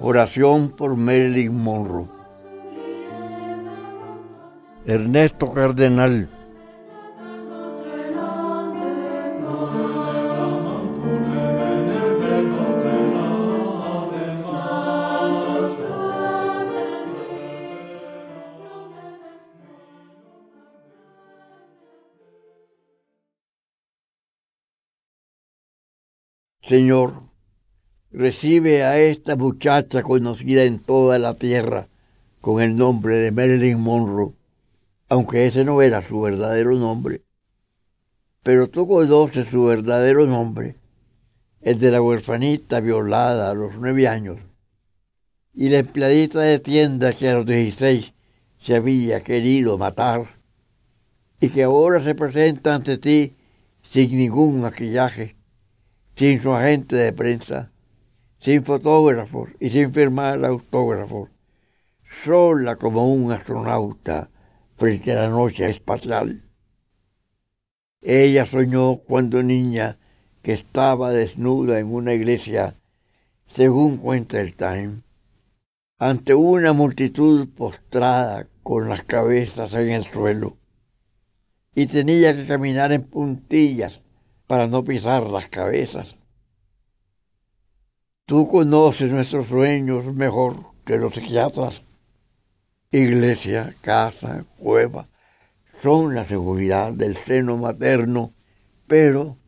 Oración por Marilyn Monroe. Ernesto Cardenal. Señor, recibe a esta muchacha conocida en toda la tierra con el nombre de Marilyn Monroe, aunque ese no era su verdadero nombre. Pero tú conoces su verdadero nombre, el de la huerfanita violada a los nueve años, y la empleadita de tienda que a los dieciséis se había querido matar, y que ahora se presenta ante ti sin ningún maquillaje, sin su agente de prensa, sin fotógrafos y sin firmar autógrafos, sola como un astronauta frente a la noche espacial. Ella soñó cuando niña que estaba desnuda en una iglesia, según cuenta el Time, ante una multitud postrada con las cabezas en el suelo, y tenía que caminar en puntillas para no pisar las cabezas. Tú conoces nuestros sueños mejor que los psiquiatras. Iglesia, casa, cueva, son la seguridad del seno materno, pero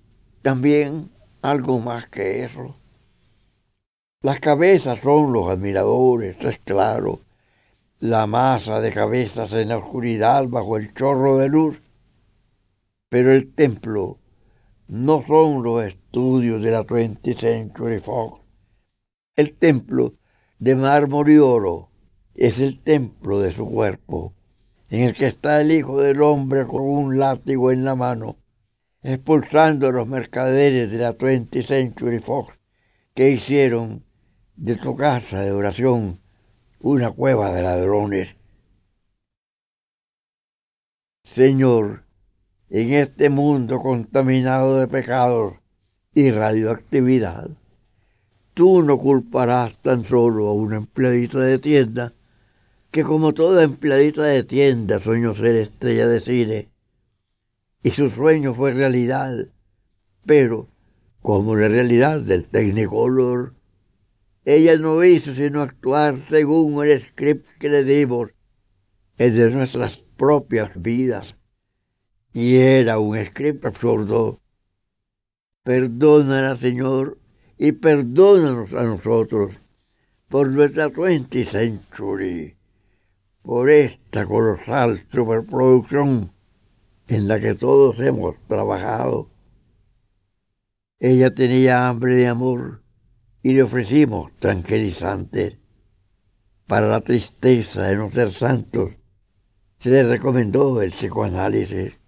también algo más que eso. Las cabezas son los admiradores, es claro, la masa de cabezas en la oscuridad bajo el chorro de luz, pero el templo no son los estudios de la 20th Century Fox el templo de mármol y oro es el templo de su cuerpo, en el que está el Hijo del Hombre con un látigo en la mano, expulsando a los mercaderes de la 20th Century Fox que hicieron de tu casa de oración una cueva de ladrones. Señor, en este mundo contaminado de pecados y radioactividad, Tú no culparás tan solo a una empleadita de tienda, que como toda empleadita de tienda soñó ser estrella de cine, y su sueño fue realidad, pero como la realidad del Technicolor, ella no hizo sino actuar según el script que le dimos, el de nuestras propias vidas. Y era un script absurdo. Perdónala, Señor, y perdónanos a nosotros por nuestra 20 century, por esta colosal superproducción en la que todos hemos trabajado. Ella tenía hambre de amor y le ofrecimos tranquilizantes. Para la tristeza de no ser santos, se le recomendó el psicoanálisis.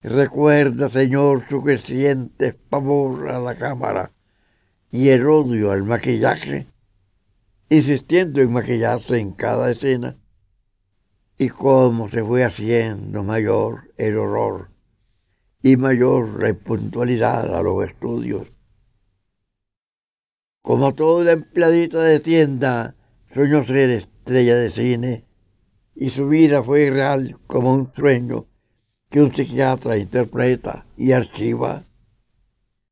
Recuerda, Señor, su creciente pavor a la cámara y el odio al maquillaje, insistiendo en maquillarse en cada escena, y cómo se fue haciendo mayor el horror y mayor la a los estudios. Como toda empleadita de tienda, soñó ser estrella de cine, y su vida fue real como un sueño que un psiquiatra interpreta y archiva.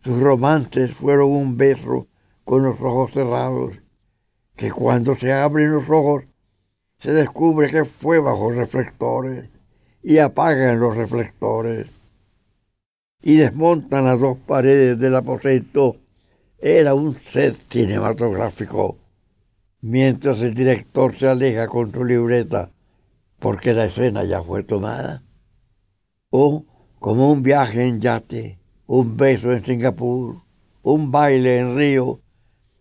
Sus romances fueron un beso con los ojos cerrados, que cuando se abren los ojos se descubre que fue bajo reflectores y apagan los reflectores y desmontan las dos paredes del aposento. Era un set cinematográfico, mientras el director se aleja con su libreta porque la escena ya fue tomada como un viaje en yate, un beso en Singapur, un baile en Río,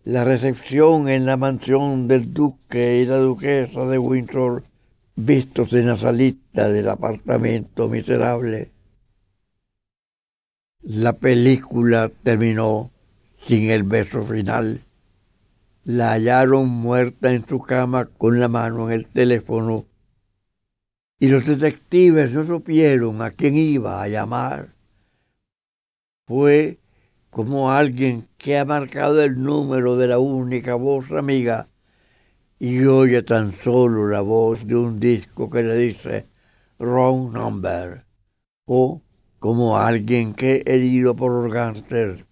la recepción en la mansión del duque y la duquesa de Windsor, vistos en la salita del apartamento miserable. La película terminó sin el beso final. La hallaron muerta en su cama con la mano en el teléfono y los detectives no supieron a quién iba a llamar Fue como alguien que ha marcado el número de la única voz amiga y oye tan solo la voz de un disco que le dice wrong number o como alguien que herido por gánster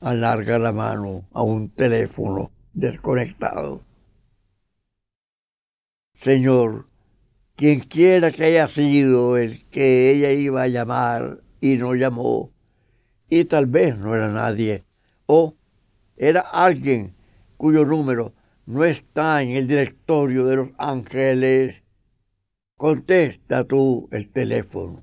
alarga la mano a un teléfono desconectado. Señor, quien quiera que haya sido el que ella iba a llamar y no llamó, y tal vez no era nadie, o era alguien cuyo número no está en el directorio de los ángeles, contesta tú el teléfono.